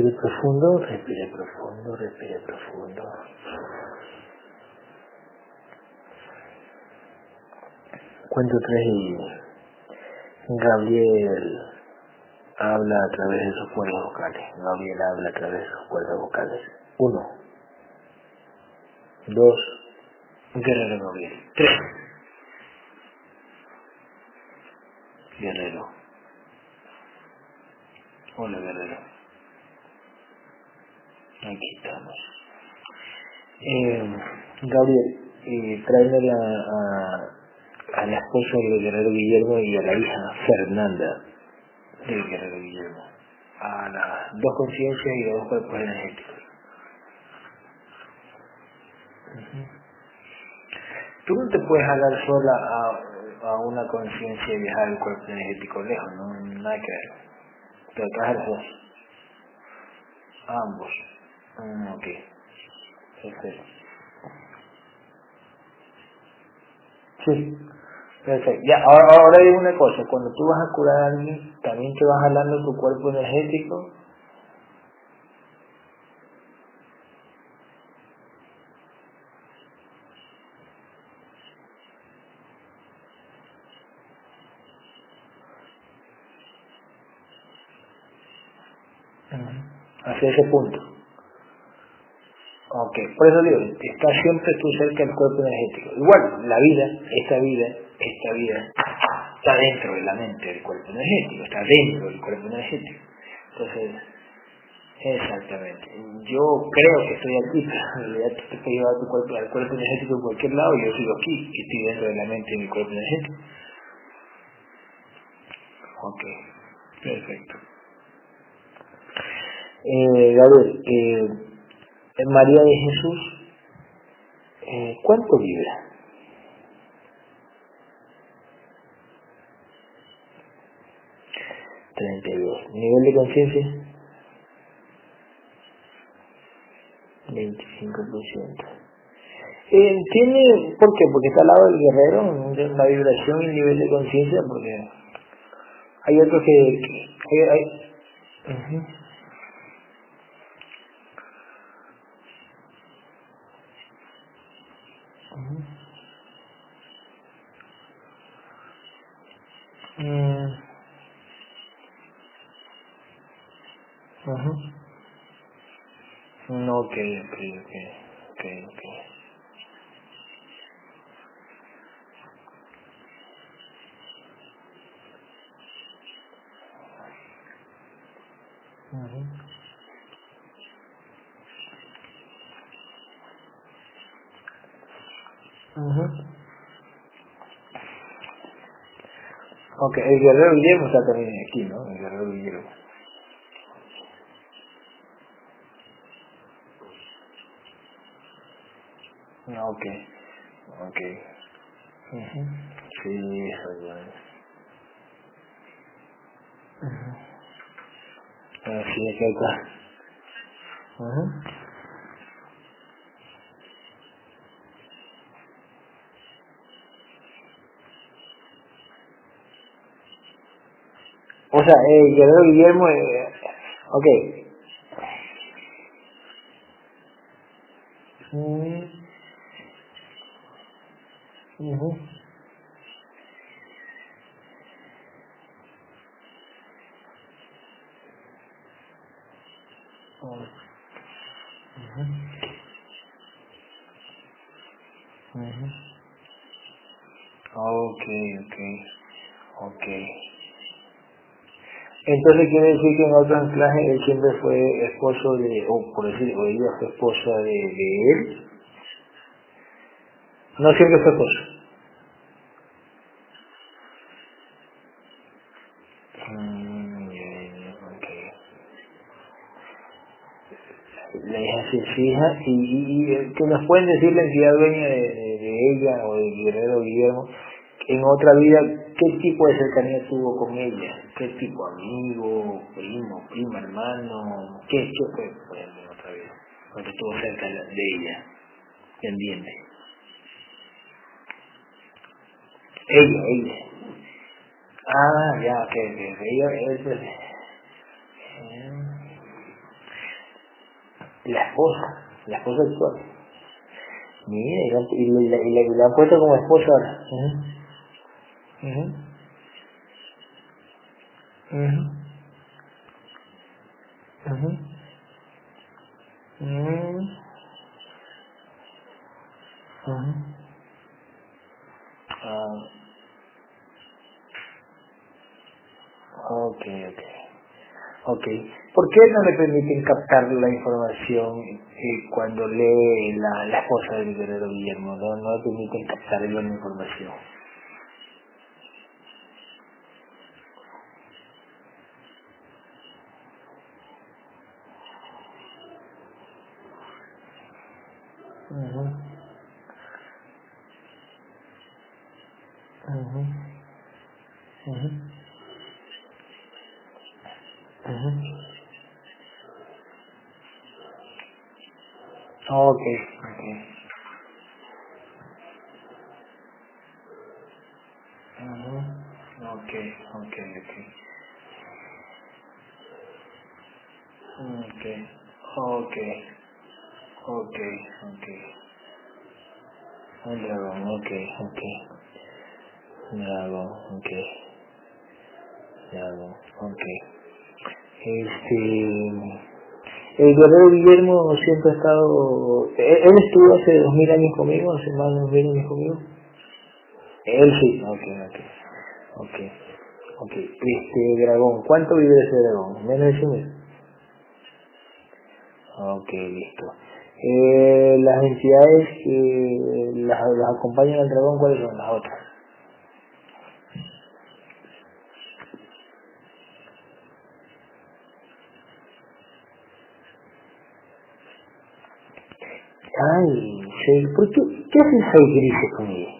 Respire profundo, respire profundo, respire profundo. Cuento tres y Gabriel habla a través de sus cuerdas vocales. Gabriel habla a través de sus cuerdas vocales. Uno. Dos. Guerrero Gabriel. Tres. Guerrero. Hola Guerrero. Aquí estamos. Eh, Gabriel, eh, a, a, a la esposa del Guerrero Guillermo y a la hija Fernanda del Guerrero Guillermo. A las dos conciencias y a dos cuerpos energéticos. Tú no te puedes hablar sola a, a una conciencia y viajar el cuerpo energético lejos, no nada que ver. Te traes los dos. Ambos. Mm, ok. Perfecto. Sí. Perfecto. Ya, ahora, ahora digo una cosa. Cuando tú vas a curar a alguien, también te vas hablando tu cuerpo energético. Hacia ese punto. Ok, por eso digo, está siempre tú cerca del cuerpo energético. Igual, la vida, esta vida, esta vida, está dentro de la mente del cuerpo energético, está dentro del cuerpo energético. Entonces, exactamente. Yo creo que estoy aquí, en realidad te puedes llevar tu cuerpo, al cuerpo energético en cualquier lado y yo sigo aquí, que estoy dentro de la mente y mi cuerpo energético. Ok, perfecto. Eh, Gabriel, eh, María de Jesús, eh, ¿cuánto vibra? Treinta y dos. ¿Nivel de conciencia? 25%. Eh, ¿Tiene, por qué? Porque está al lado del guerrero, la vibración y el nivel de conciencia, porque hay otros que... hay. Ok, ok, ok, ok, ok. Uh el guerrero Guillermo está también aquí, ¿no? El guerrero Guillermo. Ok, ok. Uh -huh. Sí, eso es bueno. Uh -huh. Así es acá. Uh -huh. O sea, guerrero Guillermo, eh, ok. -huh. Oh. Uh -huh. Okay, okay, okay. Entonces quiere decir que en otro anclaje él siempre fue esposo de, o por decir, o ella fue esposa de, de él. No siempre fue esposo. Es hija y, y que nos pueden decir la entidad dueña de, de, de ella o del guerrero Guillermo en otra vida qué tipo de cercanía tuvo con ella, qué tipo amigo, primo, prima, hermano, qué, qué fue en otra vida, cuando estuvo cerca de ella, pendiente. Ella, ella. Ah, ya, ok, ella, ella, La esposa, la esposa actual. Mira, y, la, y, la, y la, han puesto como esposa ahora. Uh -huh. Uh -huh. Uh -huh. Ok, ok. Ok. ¿Por qué no le permiten captar la información eh, cuando lee la, la esposa del guerrero Guillermo? No, no le permiten captar la información. Ujú. Ujú. Ujú. Ok, ok. Ujú. Ok, ok, ok. Ok, ok, ok, ok. Un dragón, ok, ok. Dragón, ok. Dragón, ok. Este... El guerrero Guillermo siempre ha estado... Él él estuvo hace dos mil años conmigo, hace más de dos mil años conmigo. Él sí, ok, ok. Ok, ok. Este dragón, ¿cuánto vive ese dragón? Menos de 100 mil. Ok, listo. Eh, las entidades que las, las acompañan al dragón, ¿cuáles son las otras? Ay, sí. ¿por qué, qué hacen seis grises con ella?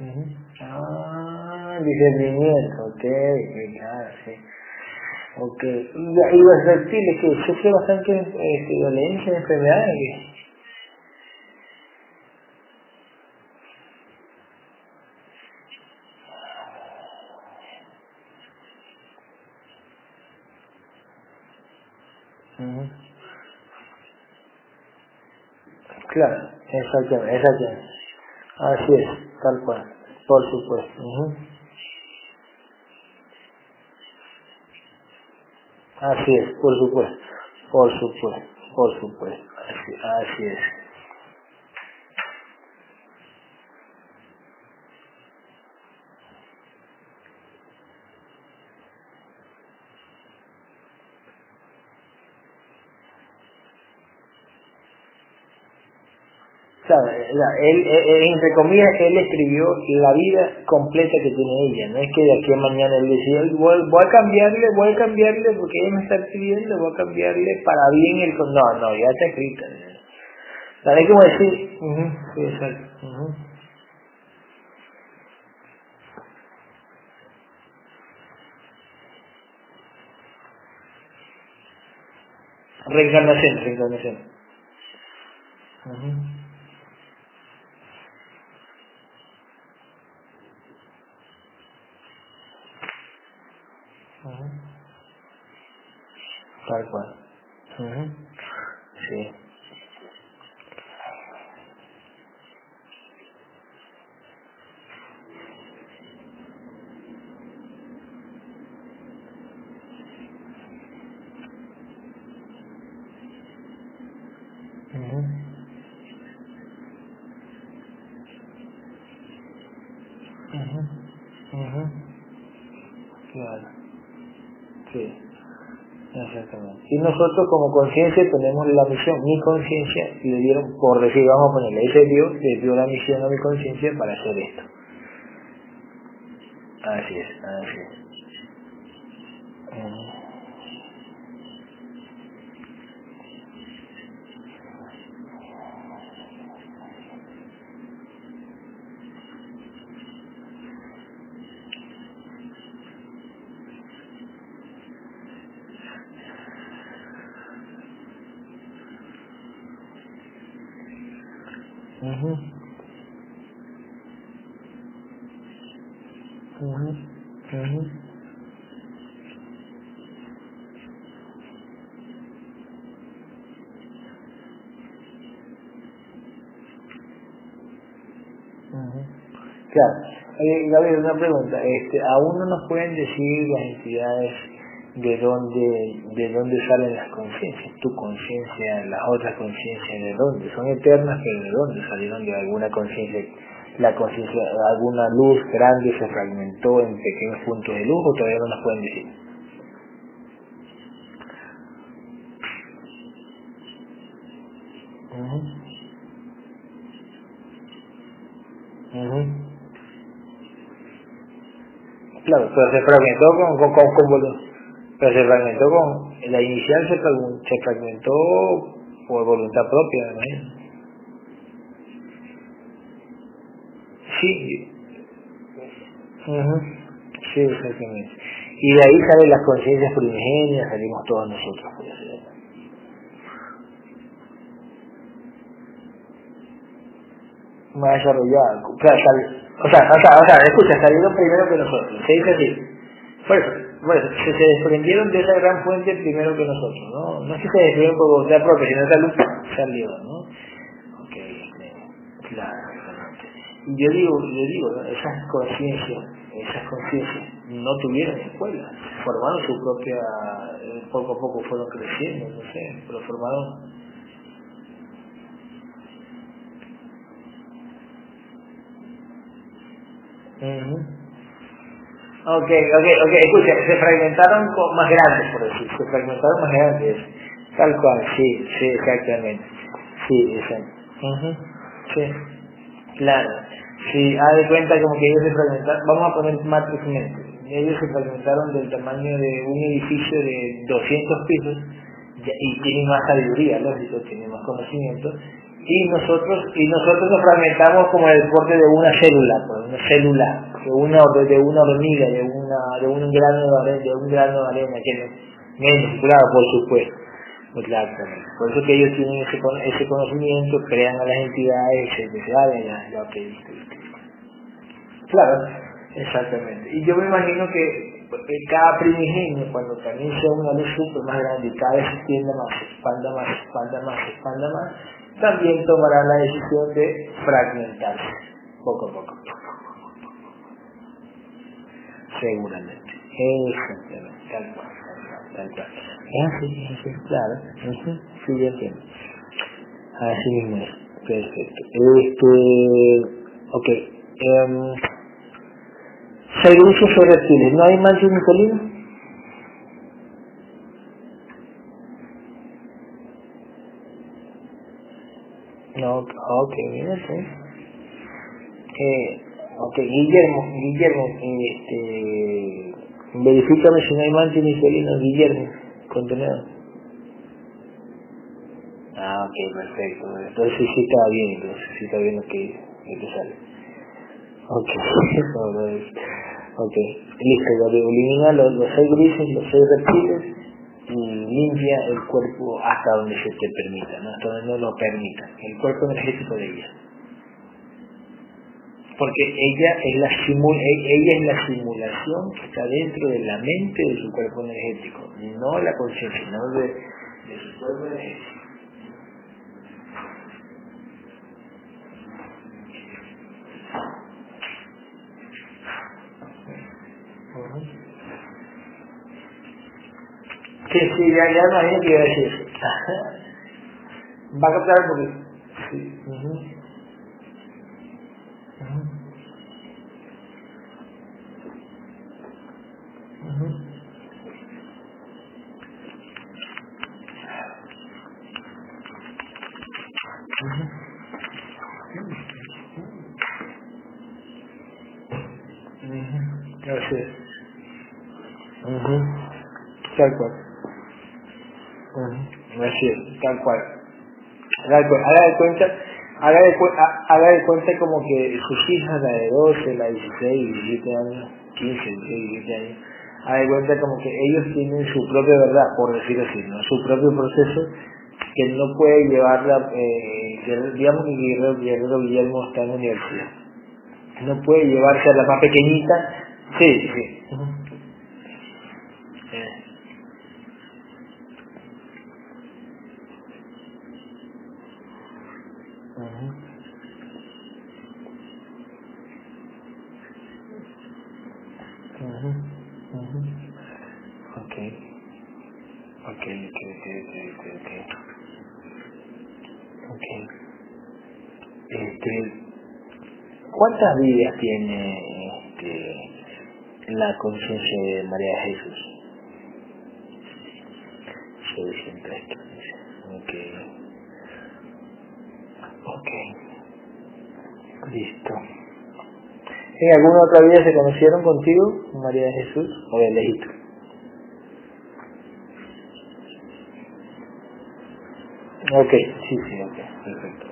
Ujú. Ah, discernimiento, ok, claro, sí. Ok, y, y los reptiles que sufren bastante este, violencia, enfermedades, Claro, exactamente, exactamente. Así es, tal cual, por supuesto. Ujú. Así es, por supuesto, por supuesto, por supuesto, así, así es. Claro, la- él, entre comillas, él escribió la vida completa que tiene ella, no es que de aquí a mañana él decía, voy, voy a cambiarle, voy a cambiarle porque ella me está pidiendo, voy a cambiarle para bien el... con-". No, no, ya está escrita. ¿Sabes cómo decir? Ujú, sí, exacto. Reencarnación, reencarnación. Tal cual. Ujú. Sí. Ujú, ujú, ujú. Claro. Sí. Exactamente. Y nosotros como conciencia tenemos la misión, mi conciencia, le dieron, por decir, vamos a ponerle, ese Dios le dio la misión a mi conciencia para hacer esto. Así es, así es. Claro. Eh, Gabriel, una pregunta. Este, ¿Aún no nos pueden decir las entidades de dónde, de dónde salen las conciencias? Tu conciencia, las otras conciencias, ¿de dónde? Son eternas, pero ¿de dónde salieron de alguna conciencia? ¿La conciencia, alguna luz grande se fragmentó en pequeños puntos de luz o todavía no nos pueden decir? Claro, pero se fragmentó con, con, con, con. Se fragmentó con... La inicial se, se fragmentó por voluntad propia, ¿no? Sí. Uh Sí, exactamente. Y de ahí salen las conciencias primigenias, salimos todos nosotros. Más desarrollada. Claro, o sea, o sea, o sea, escucha, salieron primero que nosotros. Se dice así. Por eso, eso se, se desprendieron de esa gran fuente primero que nosotros, ¿no? No es que se desprendieron por voluntad propia, sino esa luz salió, ¿no? Ok, claro, exactamente. Y yo digo, yo digo, esas conciencias, esas conciencias no tuvieron escuela, formaron su propia, eh, poco a poco fueron creciendo, no sé, pero formaron Uh Ok, ok, ok, escucha, se fragmentaron más grandes, por decir, se fragmentaron más grandes, tal cual, sí, sí, exactamente, sí, exacto. Uh Sí, claro, sí, haz de cuenta como que ellos se fragmentaron, vamos a poner matrixmente, ellos se fragmentaron del tamaño de un edificio de 200 pisos y tienen más sabiduría, lógico, tienen más conocimiento, y nosotros y nosotros nos fragmentamos como el porte de una célula, pues, una célula, de una de una hormiga, de una de un grano de arena, de un grano de arena que menos, claro, por supuesto. Exactamente. Por eso que ellos tienen ese, ese conocimiento, crean a las entidades, se saben ya que Claro, exactamente. Y yo me imagino que cada primigenio, cuando también sea una luz super más grande y cada vez se extienda más, se expanda más, se expanda más, se expanda más, también tomará la decisión de fragmentarse poco a poco. Seguramente. Exactamente, tal cual, tal cual. Es así, es así, claro. Uh Sí, yo entiendo. Así mismo es. Perfecto. Este, ok. Um, servicios o reptiles. ¿No hay manchas Nicolino? No, ok, mira, sí. Eh, ok, Guillermo, Guillermo, este, verifícame si no hay mancha inicialina, Guillermo, contenedor. Ah, ok, perfecto. Entonces sí está bien, entonces sí está bien lo que, lo que sale. Ok, ok, listo, elimina los, los seis grises, los seis reptiles, y limpia el cuerpo hasta donde se te permita, ¿no? hasta donde no lo permita, el cuerpo energético de ella. Porque ella es la e-, ella es la simulación que está dentro de la mente de su cuerpo energético, no la conciencia, no de, de su cuerpo energético. Ya, ya no hay que decir. Va a captar un poquito. Sí. Uh -huh. Uh -huh. Así es. Uh Tal cual. Uh Así es, cual. Haga de, haga de cuenta, haga de, cuenta como que sus hijas, la de 12, la de 16, 17 años, 15, 16, 17 años, haga de cuenta como que ellos tienen su propia verdad, por decirlo así, ¿no? su propio proceso que no puede llevarla, eh, digamos que Guerrero, Guerrero Guillermo está en la universidad, no puede llevarse a la más pequeñita Sí, sí, sí. Ujú. Eh, ujú, ujú, ujú. Ok, ok, ok, ok, ok, ok, ok. ok. Este, ¿Cuántas vidas tiene este, la conciencia de María Jesús? 615. Ok, ok, listo. ¿En alguna otra vida se conocieron contigo, María Jesús, o de lejito? Ok, sí, sí, ok, perfecto.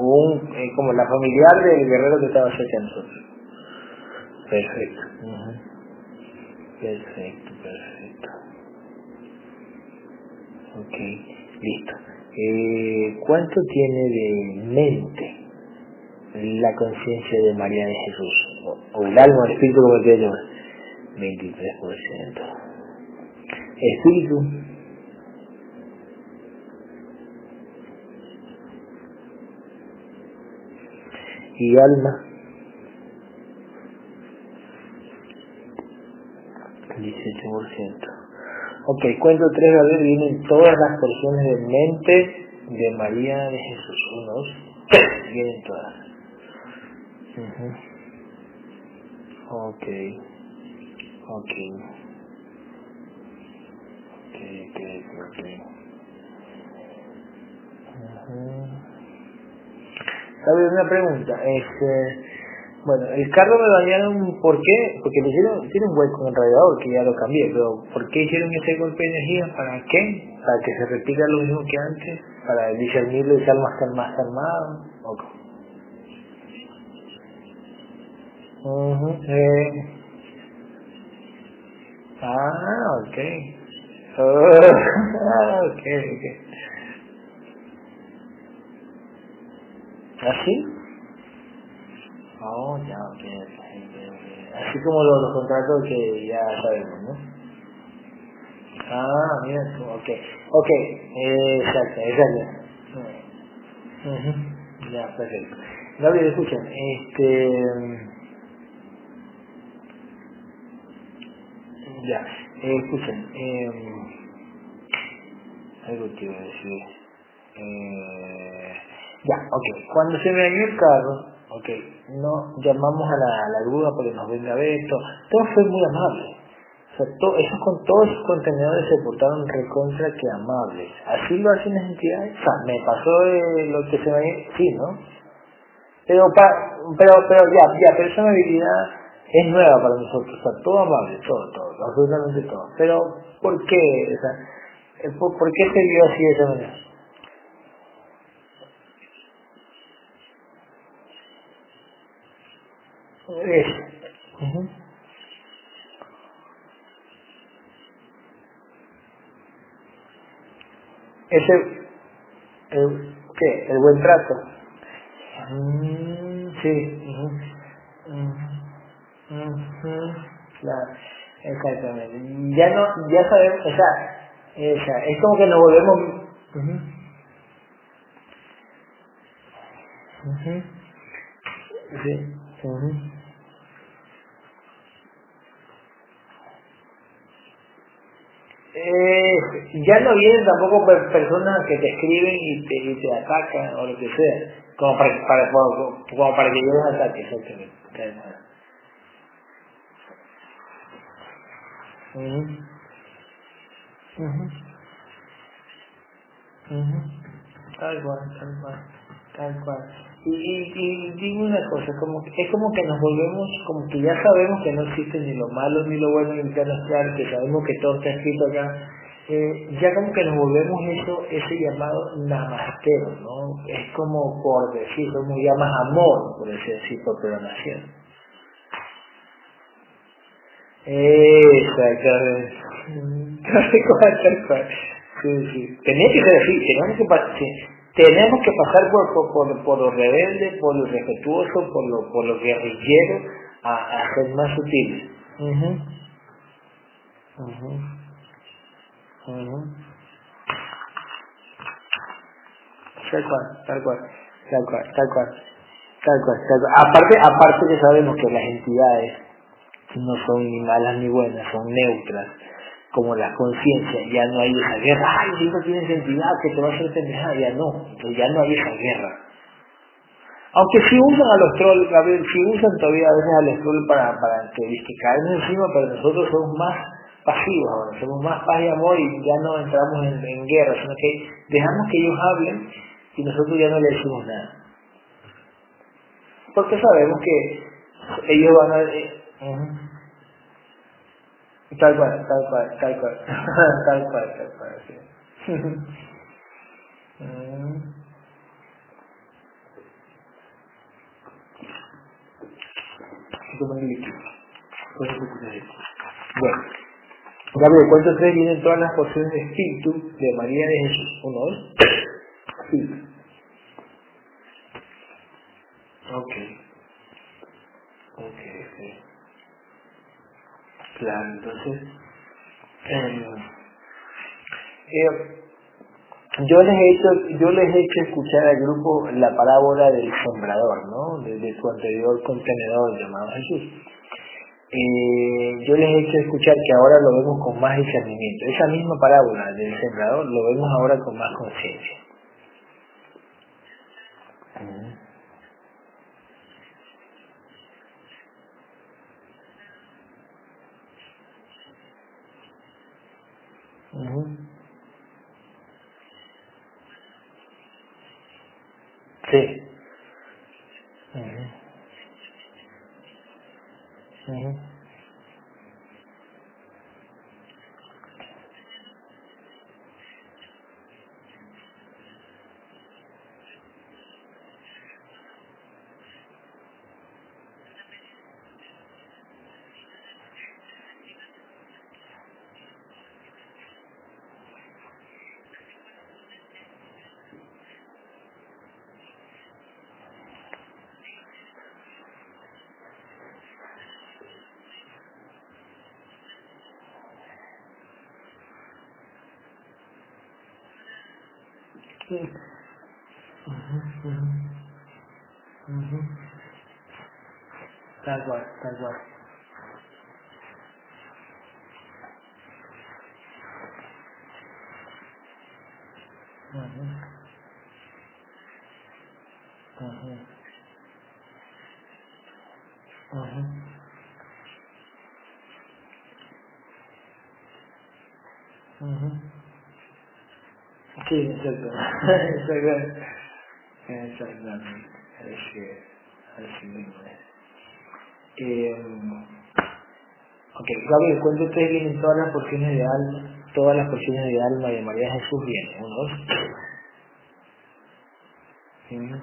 Un, eh, como la familiar del guerrero que estaba cerca de nosotros. Perfecto. ujú. Perfecto, perfecto. Ok, listo. Eh, ¿Cuánto tiene de mente la conciencia de María de Jesús? O, o el alma, el espíritu, como te llamas. 23%. Espíritu y alma, 18%. Ok, cuento tres, a ver, vienen todas las porciones de mente de María de Jesús. Uno, dos, tres, vienen todas. Ok, ok, ok, ok, ok. ¿Sabes una pregunta? Este, bueno, el carro me dañaron, ¿por qué? Porque le hicieron, un hueco en el radiador que ya lo cambié, pero ¿por qué hicieron ese golpe de energía? ¿Para qué? ¿Para que se repita lo mismo que antes? ¿Para discernirlo y estar más, más calmado? ¿O cómo? Ujú, eh, ah, ok. Oh, ok. ¿Así? Oh, ya, ok, ok, ok, ok. Así como los, los contratos que ya sabemos, ¿no? Ah, mira ok. Ok, exacto, exacto. Ujú, Ya, perfecto. Gabriel, escuchen, este, ya, escuchen, eh, algo te iba a decir. Eh, ya, ok, cuando se me dañó el carro, ok, no llamamos a la, a la grúa porque nos venga a ver esto, todo fue muy amable. O sea, to- esos, con todos esos contenedores se portaron recontra que amables. Así lo hacen las entidades. O sea, me pasó de lo que se me... Sí, ¿no? Pero, pa- pero, pero ya, ya, pero esa amabilidad es nueva para nosotros. O sea, todo amable, todo, todo, absolutamente todo. Pero, ¿por qué? O sea, eh, ¿por, por qué se vio así de esa manera? Ese, el, ¿qué? El buen trato. Mm, sí. Claro, exactamente. Ya no, ya sabemos, o sea, esa, es como que nos volvemos... Sí. Eh, ya no vienen tampoco per- personas que te escriben y te, y te atacan o lo que sea, como para, para, como, para que yo los ataque, exactamente. Claro. Ujú, ujú, ujú. Tal cual, tal cual, tal cual. Y, y, y dime una cosa, como es como que nos volvemos, como que ya sabemos que no existe ni lo malo ni lo bueno en plano astral, que sabemos que todo está escrito acá, eh, ya como que nos volvemos eso, ese llamado namastero, ¿no? Es como por decir, como llamas amor, por decir así, por programación. Exactamente. Sí, sí. Tenía que ser así, tenemos que. Tenemos que pasar por, por, por, por lo rebelde, por lo irrespetuoso, por lo, por lo guerrillero, a, a ser más sutiles. mhm mhm mhm Tal cual, tal cual, tal cual, tal cual, tal cual, tal cual. Aparte, aparte que sabemos que las entidades no son ni malas ni buenas, son neutras, como la conciencia, ya no hay esa guerra, ay, si no tienes entidad que te va a hacer pendejada, ya no, ya no hay esa guerra. Aunque si usan a los trolls, si usan todavía a veces a los trolls para, para que, encima, pero nosotros somos más pasivos somos más paz y amor y ya no entramos en, en guerra, sino que dejamos que ellos hablen y nosotros ya no le decimos nada. Porque sabemos que ellos van a... Eh. Tal cual, tal cual, tal cual, tal cual, tal cual, sí. Bueno, Gabriel, ¿cuántos tres vienen todas las porciones de espíritu de María de Jesús? ¿Uno? Sí. Ok. Ok, ok. Claro, entonces, eh, eh, yo les he hecho, yo les he hecho escuchar al grupo la parábola del sembrador, ¿no? De, su anterior contenedor llamado Jesús. Eh, yo les he hecho escuchar que ahora lo vemos con más discernimiento. Esa misma parábola del sembrador lo vemos ahora con más conciencia. Sí. Tal cual, tal cual. Uh -huh. Uh -huh. Uh -huh. Uh -huh. Sí, exacto. Exactamente. Exactamente. Así es. Así mismo es. Eh, ok, Gabriel, ¿cuánto ustedes vienen todas las porciones de alma? Todas las porciones de alma de María Jesús vienen. Uno, dos. Ujú.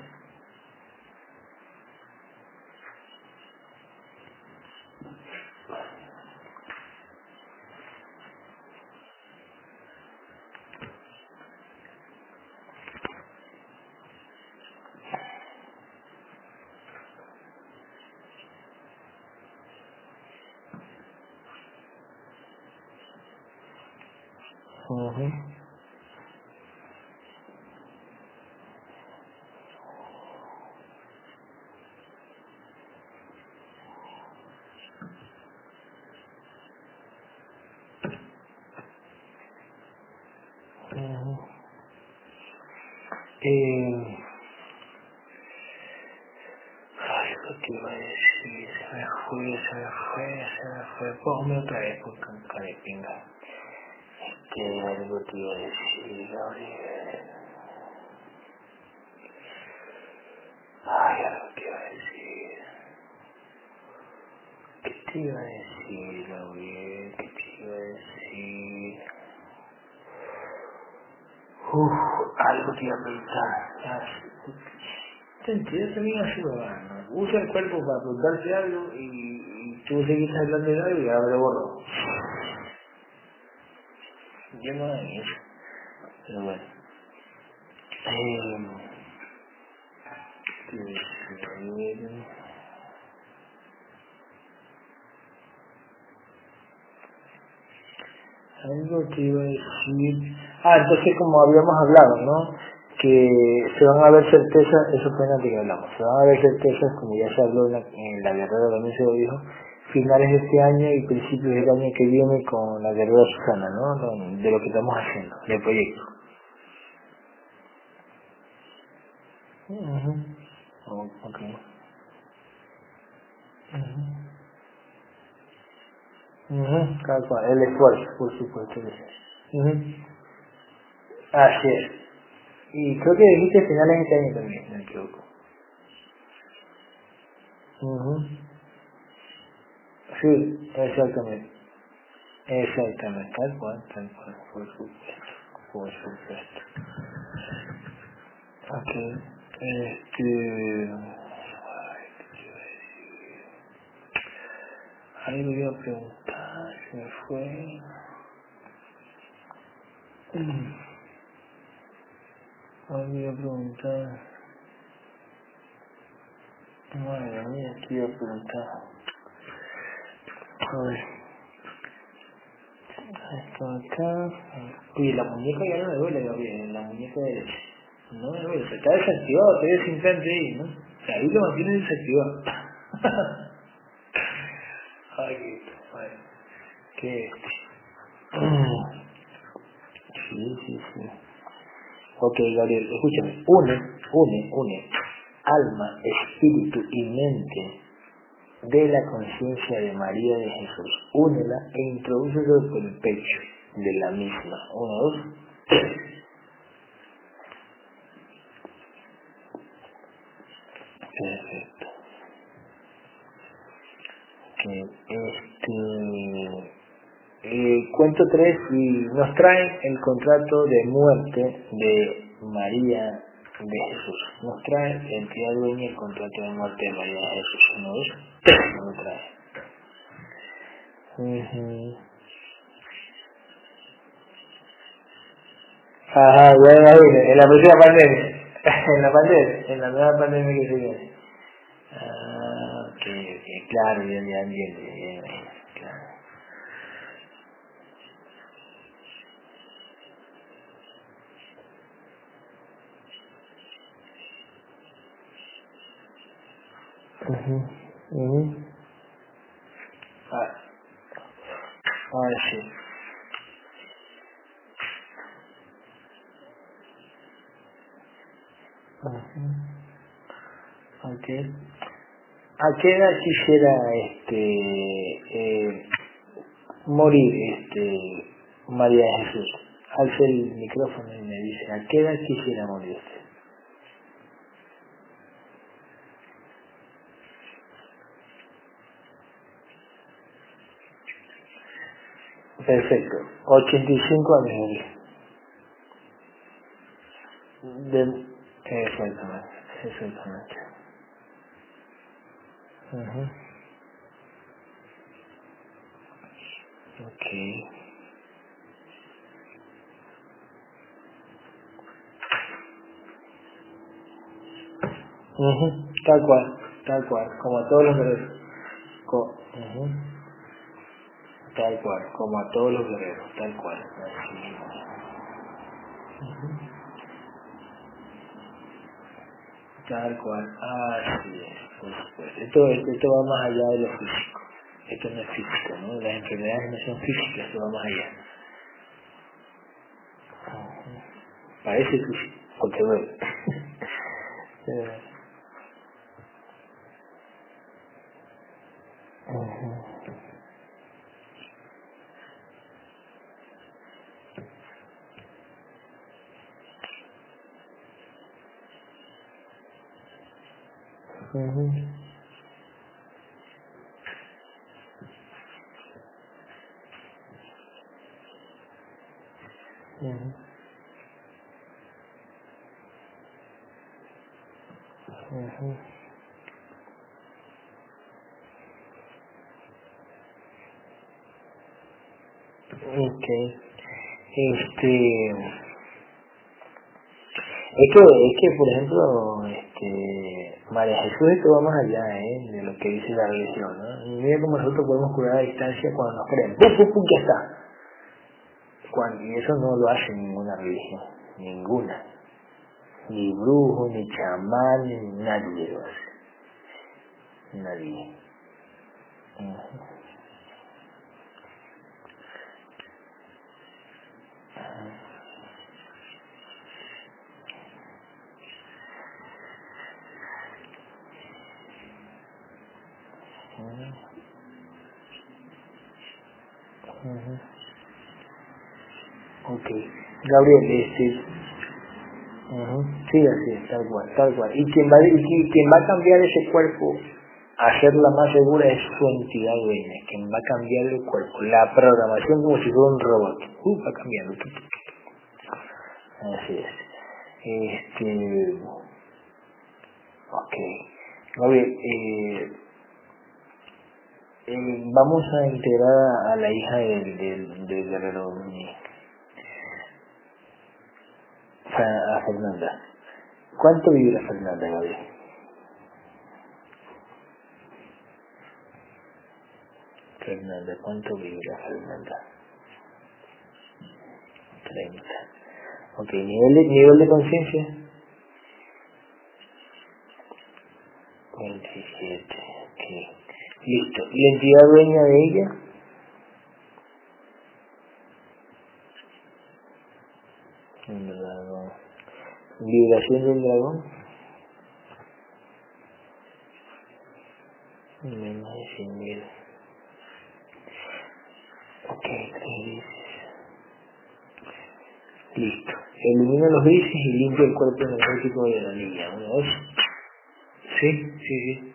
Eh, ay, lo que iba a decir, se me fue, se me fue, se me fue. Ponme otra vez por pinga. Que algo te iba a decir. Ay, algo te iba a decir. ¿Qué te iba a decir, Gabriel? ¿Qué te iba a decir? Uf, a. Ya, Te entiendes también así, ¿no? Usa el cuerpo para preguntarse algo y, tú seguís hablando de algo y ahora lo borro. Yo no hago eso. Pero bueno. Eh, ¿qué te iba a? Algo te iba a decir. Ah, entonces como habíamos hablado, ¿no? Que se van a ver certezas, eso fue antes que hablamos, se van a ver certezas, como ya se habló en la, en la guerrera también se lo dijo, finales de este año y principios del año que viene con la guerrera Susana, ¿no? De lo que estamos haciendo, del proyecto. mhm oh, okay. el esfuerzo, por supuesto. mhm Así es. Y creo que dijiste finales de este año también, no me equivoco. mhm Sí, exactamente. Exactamente, tal cual, tal cual, por supuesto, por supuesto. Ok, este... Ahí me iba a preguntar, se me fue... Mm, Me iba a preguntar... Madre mía, ¿qué iba a preguntar? A ver, esto acá... Uy, la muñeca ya no me duele, Gabriel, la muñeca derecha. No me duele, se está desactivado, todavía es implante ahí, ¿no? O sea, ahí lo mantiene desactivado. Ay, qué... Qué... Sí, sí, sí. Ok, Gabriel, escúchame. Une, une, une. Alma, espíritu y mente de la conciencia de María de Jesús. Únela e introdúcelo por el pecho de la misma. Uno, dos. Perfecto. Que este eh, cuento tres y nos traen el contrato de muerte de María de Jesús. Nos trae entidad dueña el contrato de muerte de María de Jesús. Uno, dos, tres. Nos trae. Ajá, imagino. En la próxima pandemia. En la pandemia. En la nueva pandemia que se viene. Ah. Claro, ya. Ya, ya, Ujú, ujú. Ah, ah, sí. Ujú. Ok. ¿A qué edad quisiera este eh, morir este María Jesús? Alza el micrófono y me dice, ¿a qué edad quisiera morir Perfecto. 85 años. De... Exactamente. Exactamente. Ujú. Ok. Ujú. Tal cual. Tal cual. Como todos los. Tal cual. Como a todos los guerreros. Tal cual. Así. Tal cual. Así es. Por supuesto. Esto, esto, va más allá de lo físico. Esto no es físico, ¿no? Las enfermedades no son físicas, esto va más allá. Parece físico, porque duele. Ujú. Ok. Este, es que, es que, por ejemplo, este, María Jesús esto va más allá, ¿eh? De lo que dice la religión, ¿no? Mira cómo nosotros podemos curar a distancia cuando nos creemos. ¡Pum, pum, pum! Ya está. cuando, y eso no lo hace ninguna religión, ninguna. Ni brujo, ni chamán, ni nadie lo hace. Nadie. Gabriel, este... Sí, así es, tal cual, tal cual. Y quien va, y quien va a cambiar ese cuerpo a hacerla más segura es su entidad dueña, quien va a cambiar el cuerpo. La programación como si fuera un robot. Uh, va cambiando. Así es. Este... Ok. Gabriel, eh, eh, vamos a integrar a la hija del, del, del guerrero Fernanda. ¿Cuánto vive la Fernanda, Gabriel? Fernanda, ¿cuánto vive la Fernanda? 30. Ok, ¿nivel de, nivel de conciencia? 27. Ok. Listo. ¿Y la entidad dueña de ella? Dragón. ¿Vibración del dragón? Menos de 100 mil. Ok, tres Listo. Elimina los grises y limpia el cuerpo energético de la niña. ¿Una vez? Sí, sí, sí.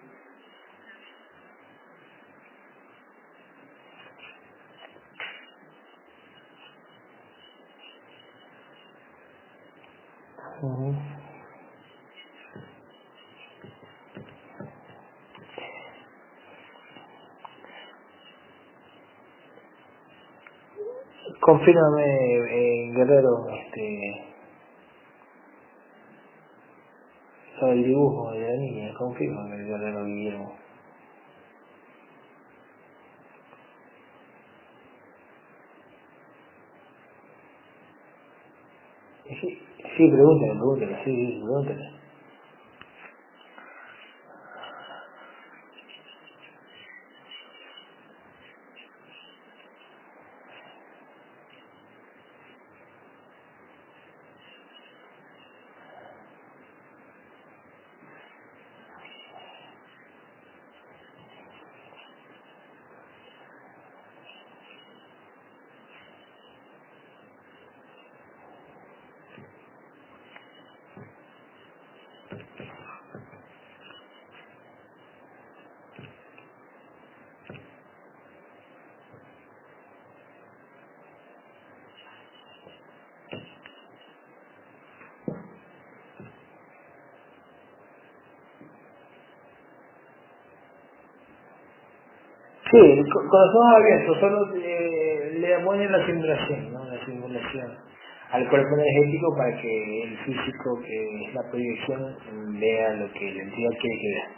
Confírmame, eh, Guerrero, este, sobre el dibujo de la niña, confírmame, Guerrero Guillermo. Sí, sí, pregúntale, pregúntale, sí, pregúntale. Sí, los ojos abiertos, solo eh, le ponen la simulación, ¿no? La simulación al cuerpo energético para que el físico, que es la proyección, vea lo que la entidad quiere que vea.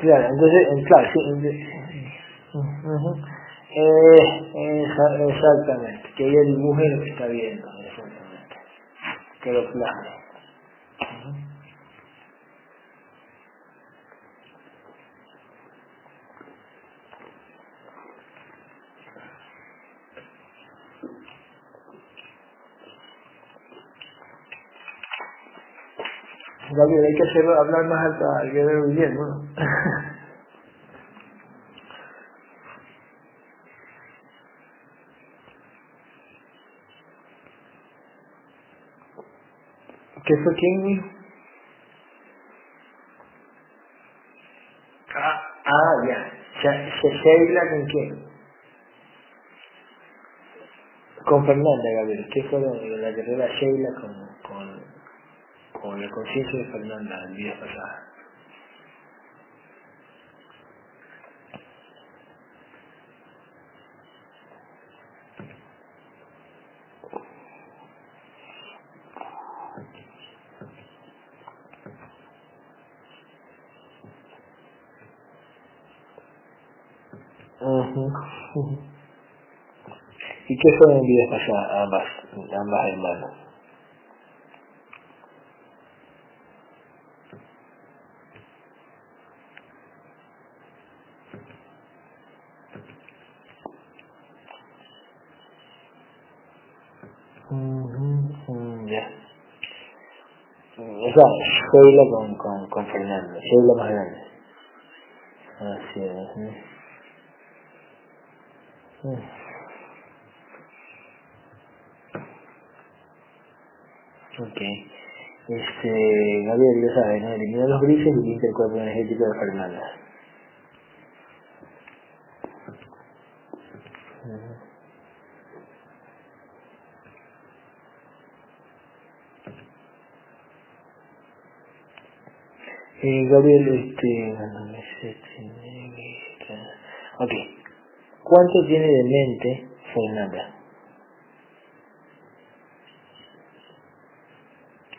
Claro, entonces, eh, claro, sí. Eh, exactamente, que ella dibuje lo que está viendo, exactamente, que lo plasme. Gabriel, hay que hacerlo, hablar más alto al guerrero Guillermo, ¿no? ¿Qué fue quién, mijo? Ah, ah, ya. She- Sheila con quién? Con Fernanda, Gabriel. ¿Qué fue la guerrera Sheila con, con, con la conciencia de Fernanda el día pasado? ¿Y qué fueron en vidas pasadas ambas, ambas hermanas? ya. O sea, Sheila con, con, con Fernando, Sheila más grande. Así es. Ok. Este, Gabriel, ya sabes, ¿no? Elimina los grises y limpia el cuerpo energético de Fernanda. Eh, Gabriel, este, ok. ¿Cuánto tiene de mente Fernanda?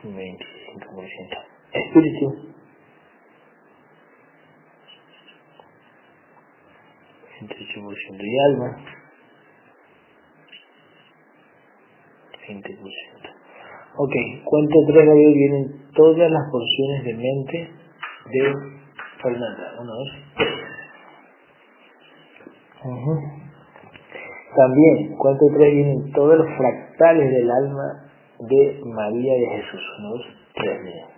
25%. Espíritu. 28%. Y alma. 20%. Ok, ¿cuánto tres Gabriel vienen todas las porciones de mente de Fernanda? Uno, dos, tres. También, ¿cuánto tres vienen todos los fractales del alma de María de Jesús? Uno, dos, tres,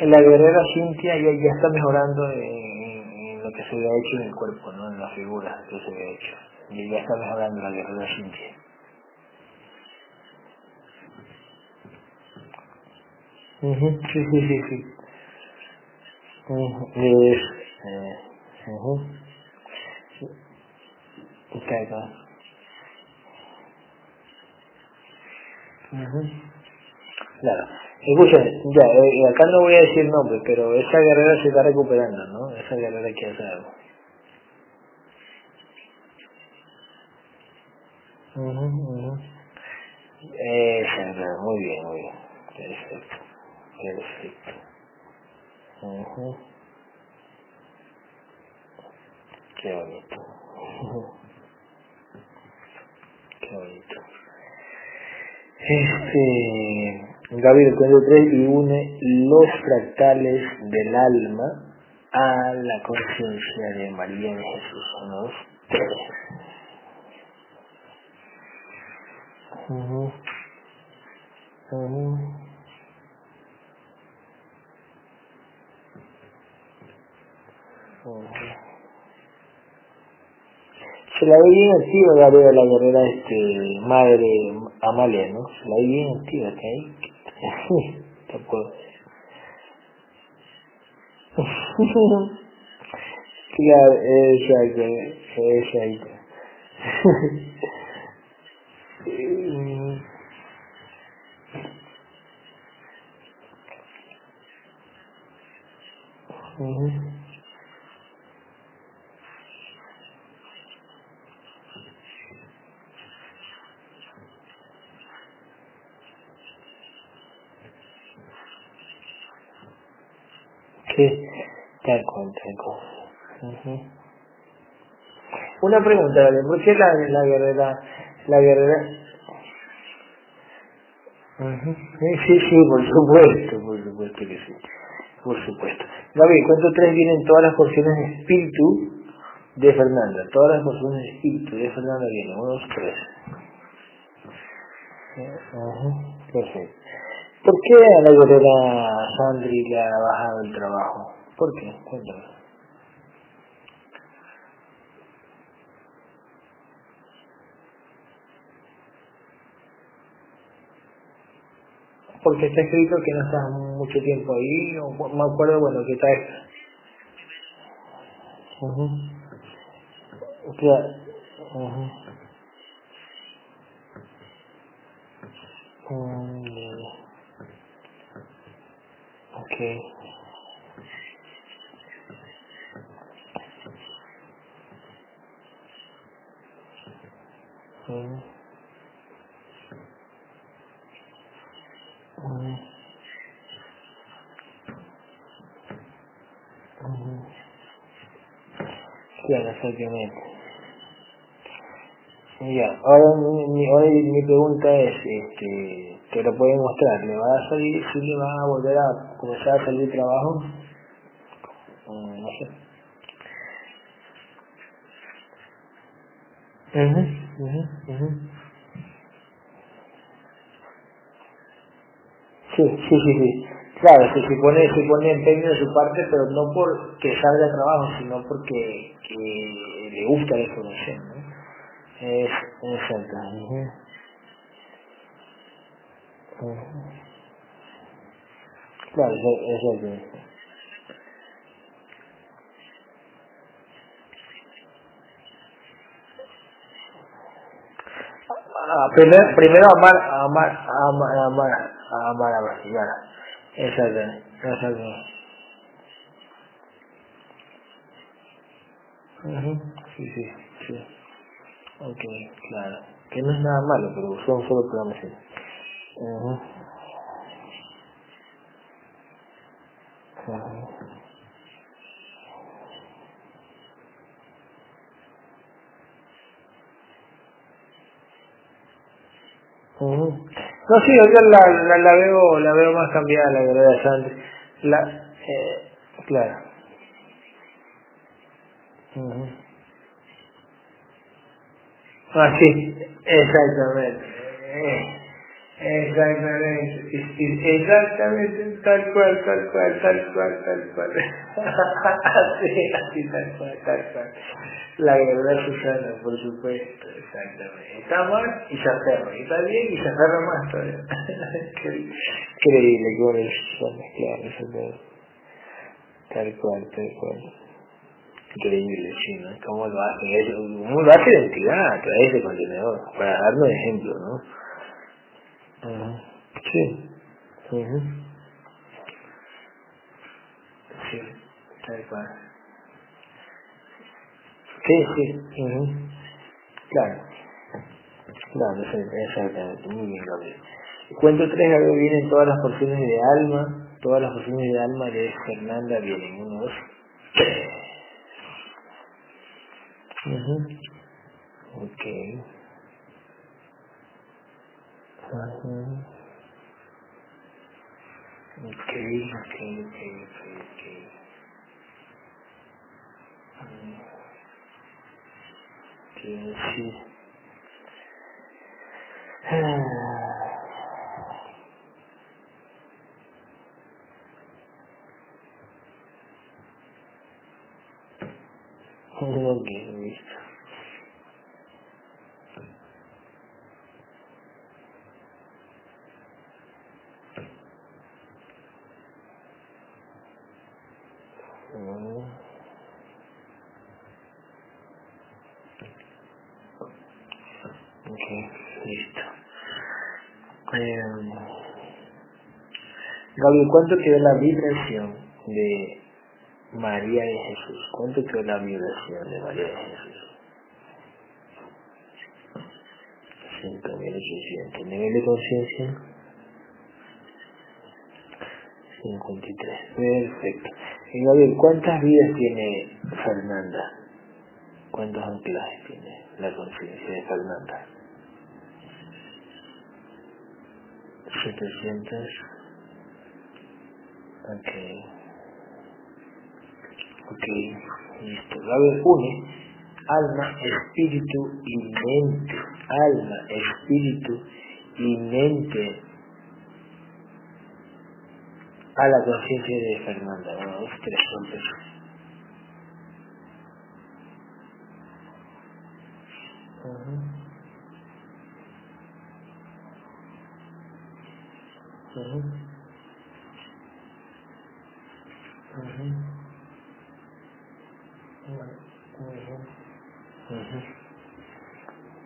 La guerrera Cintia ya, ya está mejorando en, en, lo que se había hecho en el cuerpo, ¿no? en la figura que se había hecho. Y ya está mejorando la guerrera Cintia. Uh -huh. Sí, sí, sí, sí. Uh -huh. Eh, uh -huh. Okay, Uh -huh. Claro. Escuchen, ya, eh, acá no voy a decir nombre, pero esa guerrera se está recuperando, ¿no? Esa guerrera que hace algo. Uh -huh, uh muy bien, muy bien. Perfecto. Perfecto. Uh. Qué bonito. Qué bonito. Este, Gabriel cuento 3 y une los fractales del alma a la conciencia de María de Jesús. Uno, dos, tres. Uh. Se la ve bien activa Gabriela, la guerrera este, madre Amalia, ¿no? Se la ve bien activa, ¿ok? Tampoco. claro, exacto, exacto. Uh -huh. Sí, tal cual, tal. Una pregunta, ¿por qué la, la guerrera, la guerrera? Uh -huh. Sí, sí, por supuesto, por supuesto que sí, por supuesto. Gaby, ¿cuánto tres vienen todas las porciones de espíritu de Fernanda? Todas las porciones de espíritu de Fernanda vienen, uno, dos, tres. Uh. Perfecto. ¿Por qué a la gorera Sandri le ha bajado el trabajo? ¿Por qué? Cuéntame. Porque está escrito que no está mucho tiempo ahí, o, me acuerdo, bueno, que está esta. Uh -huh. Um, Okay. Mm. Mm. Mm. you exactamente. Ya, ahora mi, ahora mi pregunta es, este, ¿te lo puede mostrar? ¿Le va a salir, si le va a volver a comenzar a salir trabajo? Mm, no sé. Ujú, ujú, ujú. Sí, sí, sí, sí. Claro, se pone, se pone empeño de su parte, pero no porque salga trabajo, sino porque que le gusta la información, ¿no? Es, exacto. Ujú, ujú. Claro, eso- exacto. Ah, primero, primero amar, amar, amar, amar, amar a Brasil, Exacto, exacto. Ujú, Sí, sí, sí. Ok, claro. Que no es nada malo, pero son solo programación. Ujú, ujú. No, sí, yo la, la, veo, la veo más cambiada, la verdad, Sandra. La, eh, claro. Ujú. Ah, exactamente. Eh, Exactamente, exactamente, tal cual, tal cual, tal cual, tal cual. así, así, tal cual, tal cual. La verdad Susana, por supuesto, exactamente. Está mal y se aferra, y está bien y se aferra más todavía. Increíble, cómo es Susana, claro, eso es tal cual, tal cual. Increíble, sí, ¿no? ¿Cómo lo hacen? Es, uno lo hace de entidad a través de contenedor, para darnos ejemplo, ¿no? Sí. Ujú. Sí, tal cual. Sí, sí. Ujú. Claro, claro, sí, exactamente, muy bien, Gabriel. Cuento tres, Gabriel, vienen todas las porciones de alma, todas las porciones de alma de Fernanda vienen, uno, dos, tres. Ujú. Ok. Ajá. Ok, ok, ok, ok, ok. Mm, que sí. Ah, Ok, Listo. Eh, Gaby, ¿cuánto quedó la vibración de María de Jesús? ¿Cuánto quedó la vibración de María de Jesús? 5.800. ¿Nivel de conciencia? 53. Perfecto. Y Gaby, ¿cuántas vidas tiene Fernanda? ¿Cuántos anclajes tiene la conciencia de Fernanda? 700. Ok. Ok. Listo. A ver, une alma, espíritu y mente. Alma, espíritu y mente a la conciencia de Fernanda. Bueno, dos, tres puntos. Ujú,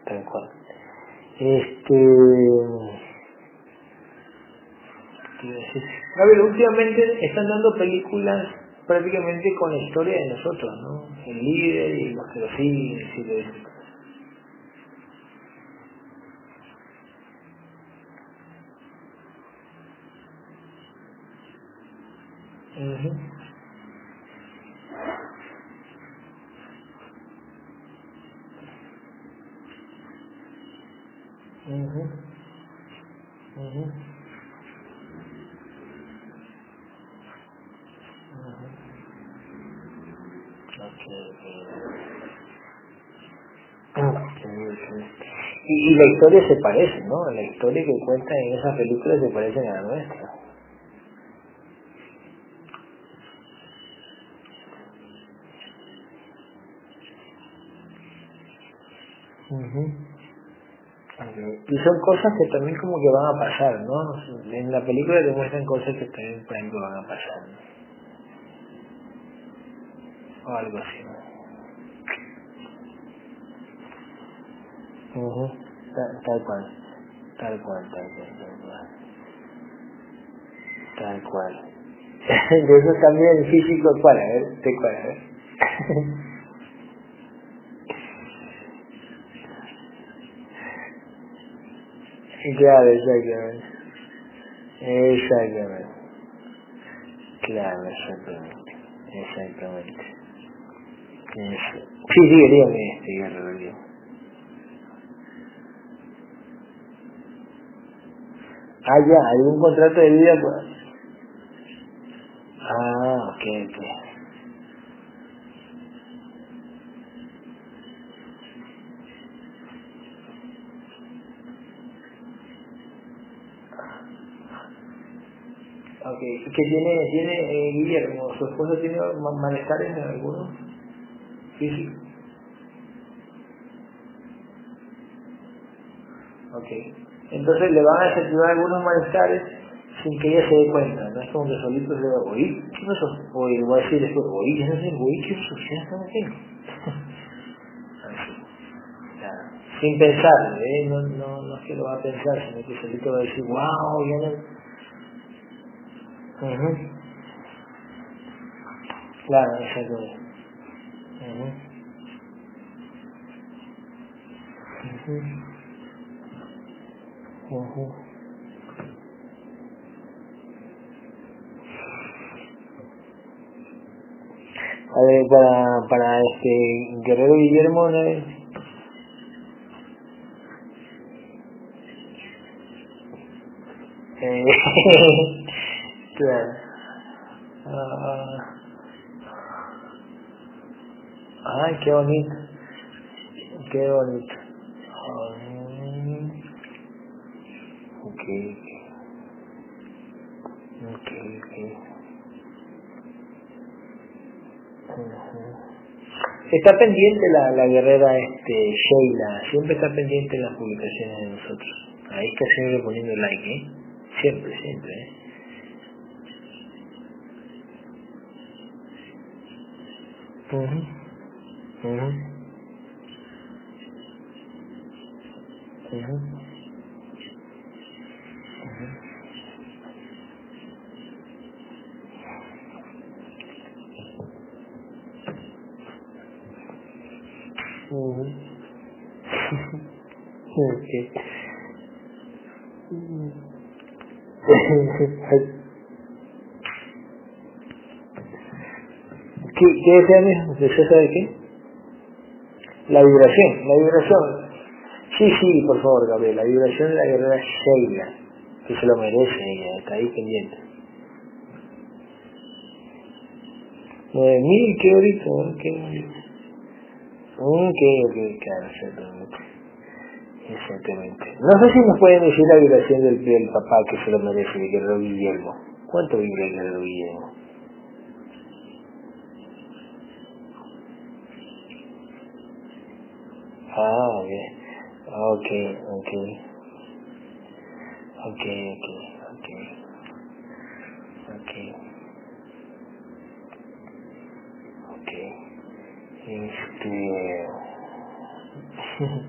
Tal cual. Este, A ver, últimamente están dando películas prácticamente con la historia de nosotros, ¿no? El líder y los que lo siguen, eso. Uh Y, la historia se parece, ¿no? La historia que cuentan en esas películas se parecen a la nuestra. Y son cosas que también como que van a pasar, ¿no? En la película te muestran cosas que también, por ejemplo, van a pasar. O algo así, ¿no? tal, cual, tal cual, tal cual, tal cual. Tal cual. de eso también físico, ¿cuál? A ver, ¿de cuál? A ver. claro, exactamente. Exactamente. Claro, exactamente. Exactamente. Eso. Sí, sí, dígame, dígame, dígame. Ah, ya, un contrato de vida. Ah, ok, ok. Ok, ¿qué tiene, tiene eh, Guillermo? ¿Su esposo tiene malestares en alguno físico? Ok. Entonces le van a efectuar algunos malestares sin que ella se dé cuenta, no es como que solito se va, oye, ¿qué pasó? O le voy a decir después, oye, ¿qué sé, oye, ¿qué están? Así, sin pensar, ¿eh? no, no, no es que lo va a pensar, sino que solito va a decir, wow, ya no... Claro. Uh -huh. A ver, para, para este Guerrero Guillermo, ¿no? Eh, claro. Ah, ay, qué bonito. Qué bonito. Ok, ok, ok. Está pendiente la, la guerrera este, Sheila, siempre está pendiente en las publicaciones de nosotros. Ahí está siempre poniendo like, ¿eh? Siempre, siempre, ¿eh? Uh -huh. Uh Okay. ¿Qué, qué decía ¿Usted sabe qué? La vibración, la vibración. Sí, sí, por favor, Gabriel, la vibración de la guerrera Sheila, que se lo merece ella, está ahí pendiente. Nueve mil, qué bonito, qué bonito. Ok, ok, claro, exactamente. Exactamente. No sé si nos pueden decir la vibración del, del papá que se lo merece, de Guerrero Guillermo. ¿Cuánto vibra el Guerrero Guillermo? Ah, bien. Ok, ok. Ok, ok, ok. Ok. Ok. Este...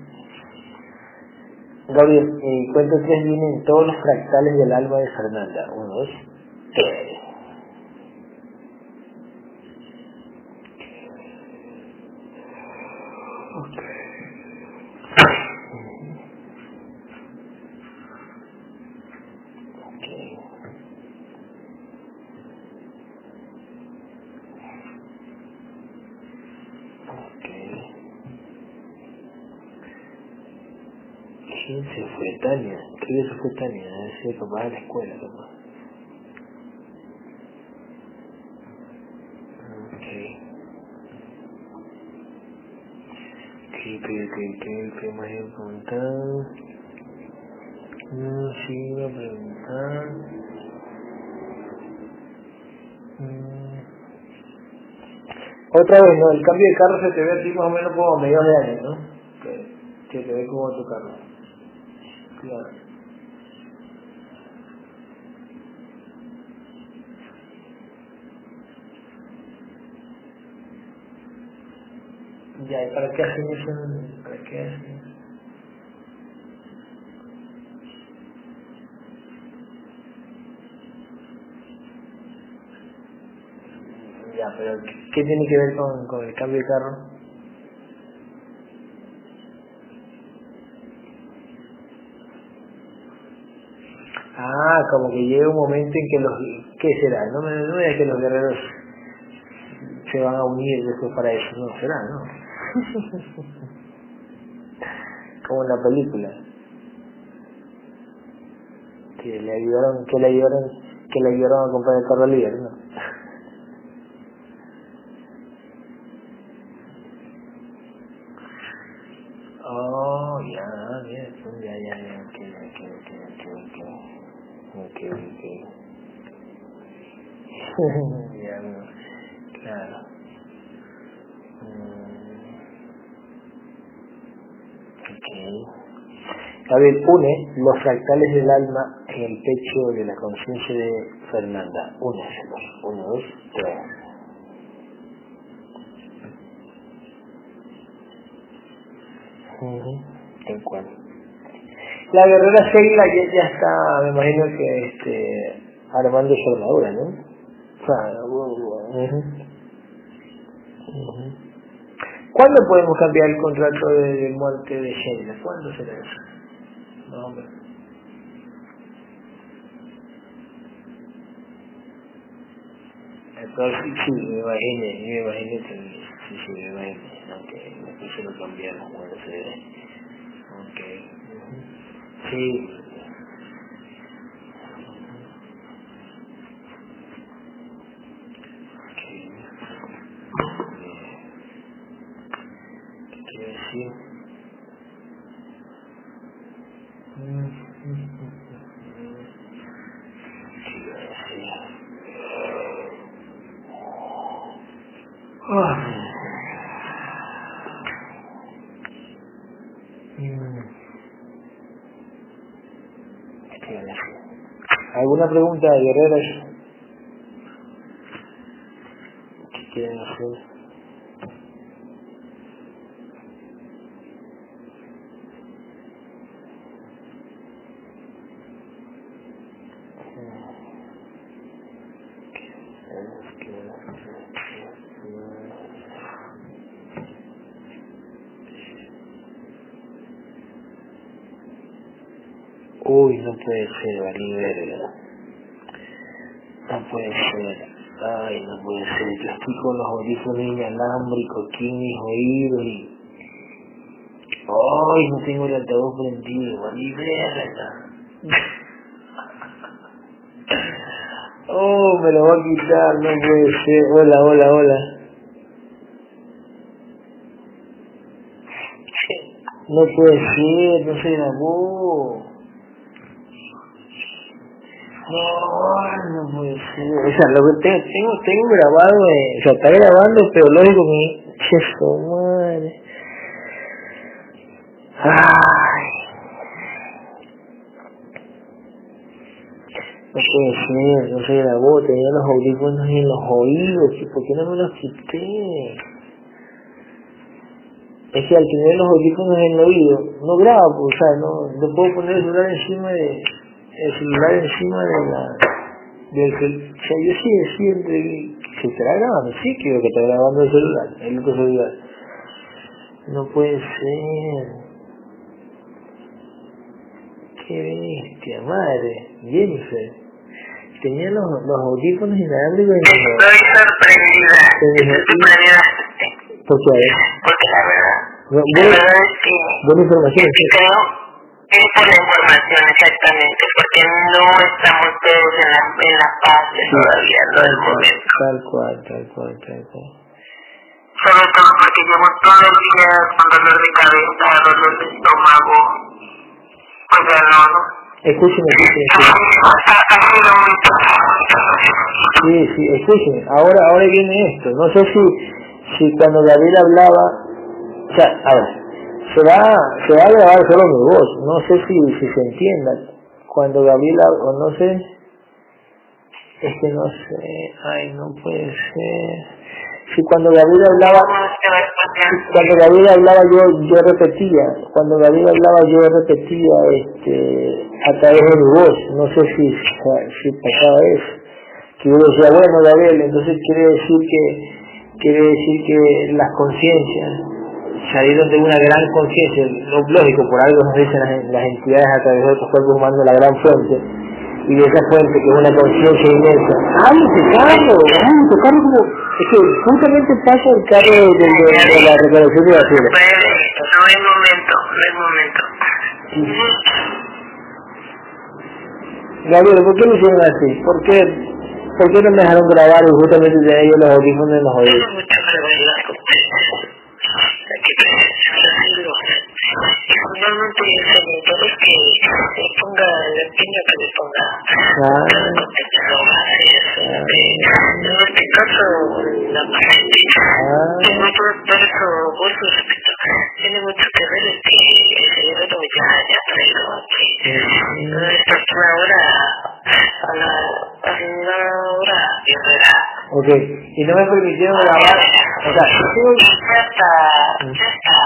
Gabriel, eh, cuento tres vienen todos los fractales del alma de Fernanda. Uno, dos, tres. ¿Qué se fue Tania? Debe ser papá de la escuela, papá. Ok. ¿Qué, qué, qué, qué, qué más iba a preguntar? No, sí, iba a preguntar. Mm. Otra vez, ¿no? El cambio de carro se te ve a más o menos como a mediados de año, ¿no? Que, que te ve como tu carro. Claro. Ya, ¿y para qué hacen eso? ¿Para qué hacen? Ya, pero ¿qué tiene que ver con, con el cambio de carro? Ah, como que llega un momento en que los... ¿Qué será? No me no es que los guerreros se van a unir después para eso, no, será, ¿no? Como en la película. Que le ayudaron, que le ayudaron, que le ayudaron a comprar el carro líder, ¿no? Oh, ya, ya, ya, ya, ya, ok, ok, ok, ok, ok. ya, no, claro. Mm, ok. Gabriel une los fractales del alma en el pecho de la conciencia de Fernanda. Úneselos. Uno, dos, tres. Ujú, Tal cual. La guerrera Sheila ya, ya está, me imagino que este, armando su armadura, ¿no? O sea, ujú. ¿Cuándo podemos cambiar el contrato de, de muerte de Sheila? ¿Cuándo será eso? Hombre. Entonces, sí, me imaginé, me imaginé que, sí, sí, me imaginé, aunque después se lo cambiaron cuando se ve. Ujú. Sí. Ok. ¿Qué quiero decir? Mm, mm, mm, mm. ¿Qué iba a decir? Ah. Mm, ¿Qué iba a decir? ¿Alguna pregunta, quieren hacer? Uy, no puede ser, valí verga. No puede ser. Ay, no puede ser. Yo estoy con los audífonos inalámbricos aquí en mis oídos y... Ay, no tengo el altavoz prendido, valí verga. Oh, me lo va a quitar, no puede ser. Hola, hola, hola. No puede ser, no se grabó. No, no puede ser. O sea, lo que tengo, tengo, tengo grabado, eh, o sea, está grabando, pero lógico que... Eso, madre. Ay, no puede ser, no se grabó, tenía los audífonos en los oídos, ¿y por qué no me los quité? es que al tener los audífonos en el oído, no grabo, o sea, no, no puedo poner el celular encima de, el celular encima de la, del o sea, yo sí siempre que se está grabando, sí creo que está grabando el celular, el otro celular. No puede ser. Qué bestia, madre, Jennifer. Tenía los, los audífonos inalámbricos y Estoy sorprendida. Estoy sorprendida. ¿Por qué? Porque la verdad, No, la verdad es que buena información. que creo es por la información exactamente, porque no estamos todos en la, en la paz todavía, no cual, momento. tal cual, tal cual, tal cual. Sobre todo porque llevo todo el día con dolor de cabeza, dolor de estómago. Pues ya no, ¿no? Escúcheme, escúcheme. Ha, ha- ha sido muy Sí, sí, escúcheme. Ahora, ahora viene esto. No sé si, si cuando Gabriel hablaba, o sea, a ver, se va, se va a grabar solo mi voz. No sé si, si se entienda. Cuando Gabriel, hab- o no sé, es que no sé, ay, no puede ser. Si cuando Gabriel hablaba, cuando Gabriel hablaba yo, yo repetía, cuando Gabriel hablaba yo repetía este, a través de mi voz, no sé si, si pasaba eso, que yo decía, bueno Gabriel, entonces quiere decir que, quiere decir que las conciencias salieron de una gran conciencia, lo lógico, por algo nos dicen las, las entidades a través de otros cuerpos humanos la gran fuente, y de esa fuente que es una conciencia inmensa. ¡Ay, ese carro! ¡Ay, ese carro como... Es que justamente pasa el carro de, de, de- de la recolección de basura. No es momento, no es momento. Gabriel, ¿por qué lo hicieron así? ¿Por qué, ¿Por qué no me dejaron grabar y justamente de ellos los audífonos en los oídos? Finalmente sobre todo es que le ponga el empeño que le ponga. Ah. En este caso, la paciente ah, tiene mucho, por eso, por su respeto, tiene mucho que ver el que el cerebro ya, ya traído aquí. Esta es una hora, a la, a la hora guerrera. ok. Y no me permitieron grabar. O sea, está, ya está.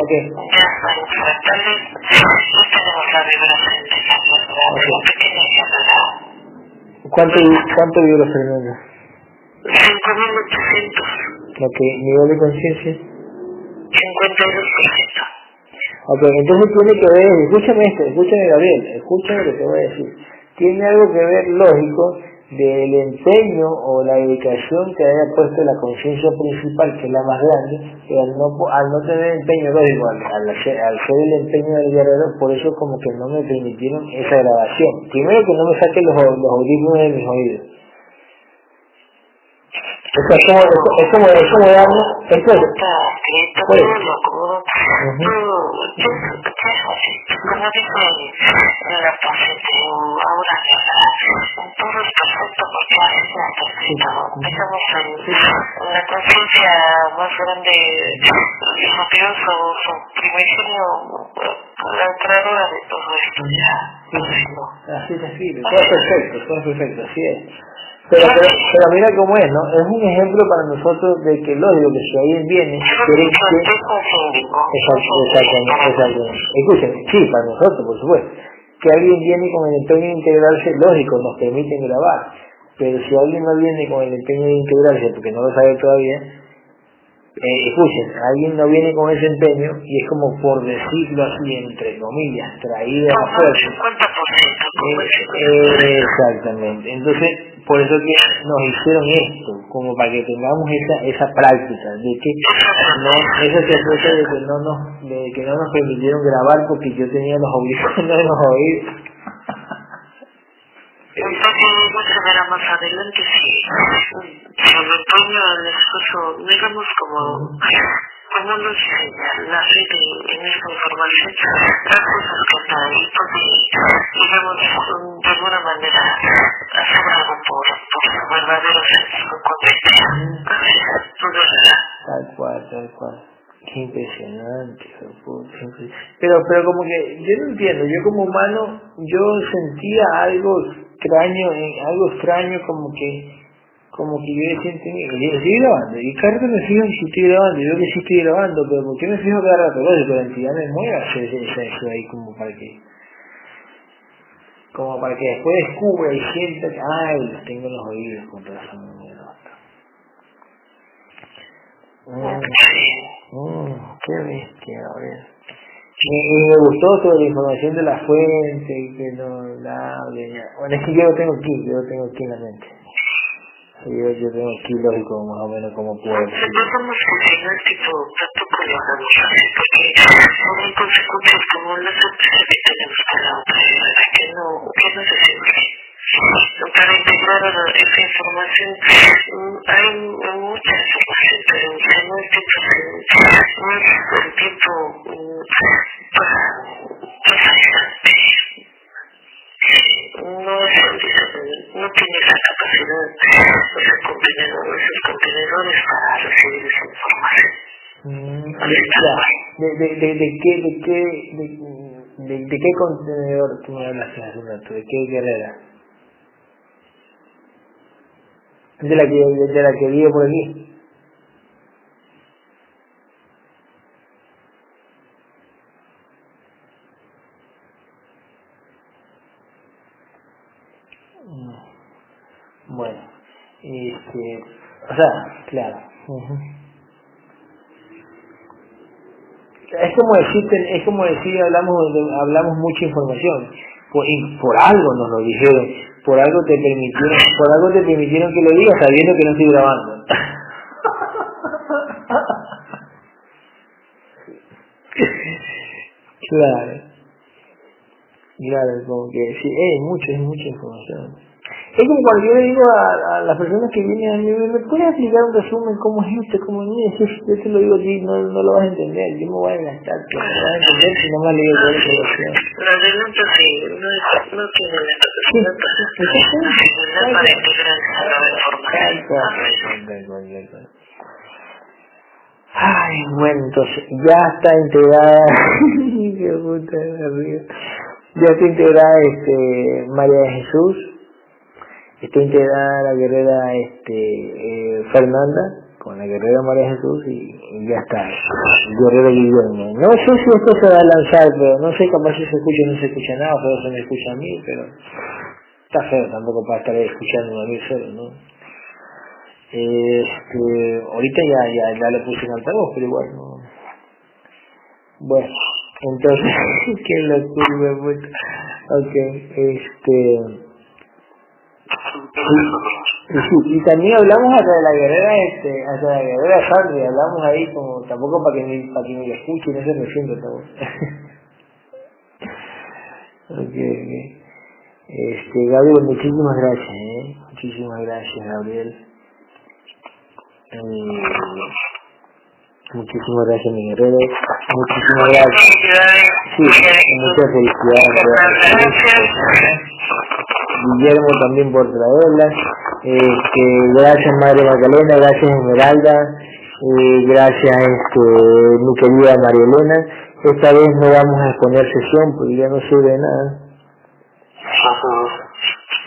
ok. Ya está infractable. No tenemos la vibración de la atmósfera, de la pequeña guerrera. ¿Cuánto, cuánto los Fernando? 5.800, Ok, nivel de conciencia. 52%. Ok, entonces tiene que ver, escúchame esto, escúchame Gabriel, escúchame lo que te voy a decir. Tiene algo que ver lógico del empeño o la dedicación que haya puesto la conciencia principal, que es la más grande, que al no, tener empeño lógico, al ser el empeño del guerrero, por eso como que no me permitieron esa grabación. Primero que no me saquen los, los audífonos de mis oídos. O sea, es como, es, como, es como es, Está escrito, Pues. todo lo. Ujú. Todo, yo. Como dice la paciente, ahora todo es perfecto porque perfecto. Estamos en, la conciencia más grande de su Dios o su primigenio, la creadora de todo esto ya. Así es todo perfecto, todo perfecto, así es. Pero, pero, pero mira cómo es, ¿no? Es un ejemplo para nosotros de que lógico que si alguien viene, quiere que... Exacto. Escuchen, sí, para nosotros, por supuesto. Que alguien viene con el empeño de integrarse, lógico, nos permiten grabar. Pero si alguien no viene con el empeño de integrarse, porque no lo sabe todavía, eh, escuchen, alguien no viene con ese empeño y es como por decirlo así, entre comillas, traído a la fuerza. 50%, como el Eh, exactamente. Entonces, por eso que nos hicieron esto, como para que tengamos esa esa práctica de que no ese secreto de que no nos de que no nos permitieron grabar porque yo tenía los audífonos en los oídos. Se verá más adelante si, me empeño al esfuerzo, digamos como, como nos enseña la fe en esta información, las cosas que están ahí, porque, digamos, de alguna manera, hacer algo por, por su verdadero sentido. Todo será. Tal cual, tal cual. Qué impresionante, Pero, pero como que, yo no entiendo, yo como humano, yo sentía algo extraño, eh, algo extraño como que, como que yo siento, yo estoy grabando, y cada rato me fijo si estoy grabando, yo que sí estoy grabando, pero ¿por qué me fijo cada rato? Oye, pero la entidad me hacer eso ahí como para que, como para que después descubra y sienta que, ay, tengo en los oídos con razón, mierda. Mm, mm, qué bestia, a ver. Me, me gustó toda la información de la fuente, que no la Bueno, es que yo lo tengo aquí, yo lo tengo aquí en la mente. Yo, yo tengo aquí lógico más o menos como puedo. Nosotros somos funcionarios tipo, tampoco lo hagamos así, porque son consecuencias como las otras que tenemos la otra, ¿verdad? Que no, que no se sirve. Para integrar esa información hay mucha información, pero que no es tiempo, no es el tiempo para, para no es no tiene la capacidad esos contenedores, esos contenedores para recibir esa información. Mm, de, de, de, de, qué, de, qué, de, de, de qué contenedor tú me hablas hace un rato? ¿De qué guerrera? De la que, de la que vive por aquí. Bueno, este, o sea, claro. Es como decir, es como decir, hablamos, hablamos mucha información. Por, algo nos lo dijeron, por algo te permitieron, por algo te permitieron que lo digas sabiendo que no estoy grabando. claro. Claro, como que sí, es mucho, es mucha información. Es como cuando yo le digo a, a las personas que vienen a mí, ¿me puedes explicar un resumen cómo es esto? ¿Cómo es esto? Yo te lo digo a ti, no, no lo vas a entender. Yo me voy a gastar, no lo vas a entender si no me has leído toda la información. La adelanto sí, no, es, no tiene la capacidad para, para integrar esa información. Ay, bueno, entonces ya está integrada, qué puta de arriba. Ya está integrada este, María de Jesús, está integrada la guerrera este, eh, Fernanda con la guerrera María Jesús y, ya está, el guerrero Guillermo. No sé si esto se va a lanzar, pero no sé, capaz si se escucha o no se escucha nada, pero se me escucha a mí, pero está feo tampoco para estar escuchando a mí solo, ¿no? Este, ahorita ya, ya, ya le puse en altavoz, pero igual no. Bueno, entonces, qué locura, puta. Ok, este. Y, también hablamos hasta la guerrera, este, hasta de la guerrera Sandri, hablamos ahí como, tampoco para que me, para que me escuche, no se me siente todo. ok, ok. Este, Gabriel, muchísimas gracias, eh. Muchísimas gracias, Gabriel. Eh, muchísimas gracias, mi guerrero. Muchísimas gracias. Sí, muchas felicidades. Guillermo también por traerlas. Este, gracias Madre Magdalena, gracias Esmeralda, eh, gracias este, mi querida María Elena. Esta vez no vamos a exponer sesión porque ya no sirve de nada.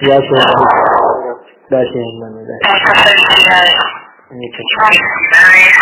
Gracias. Gracias hermano. Gracias. Muchas felicidades. Muchas gracias.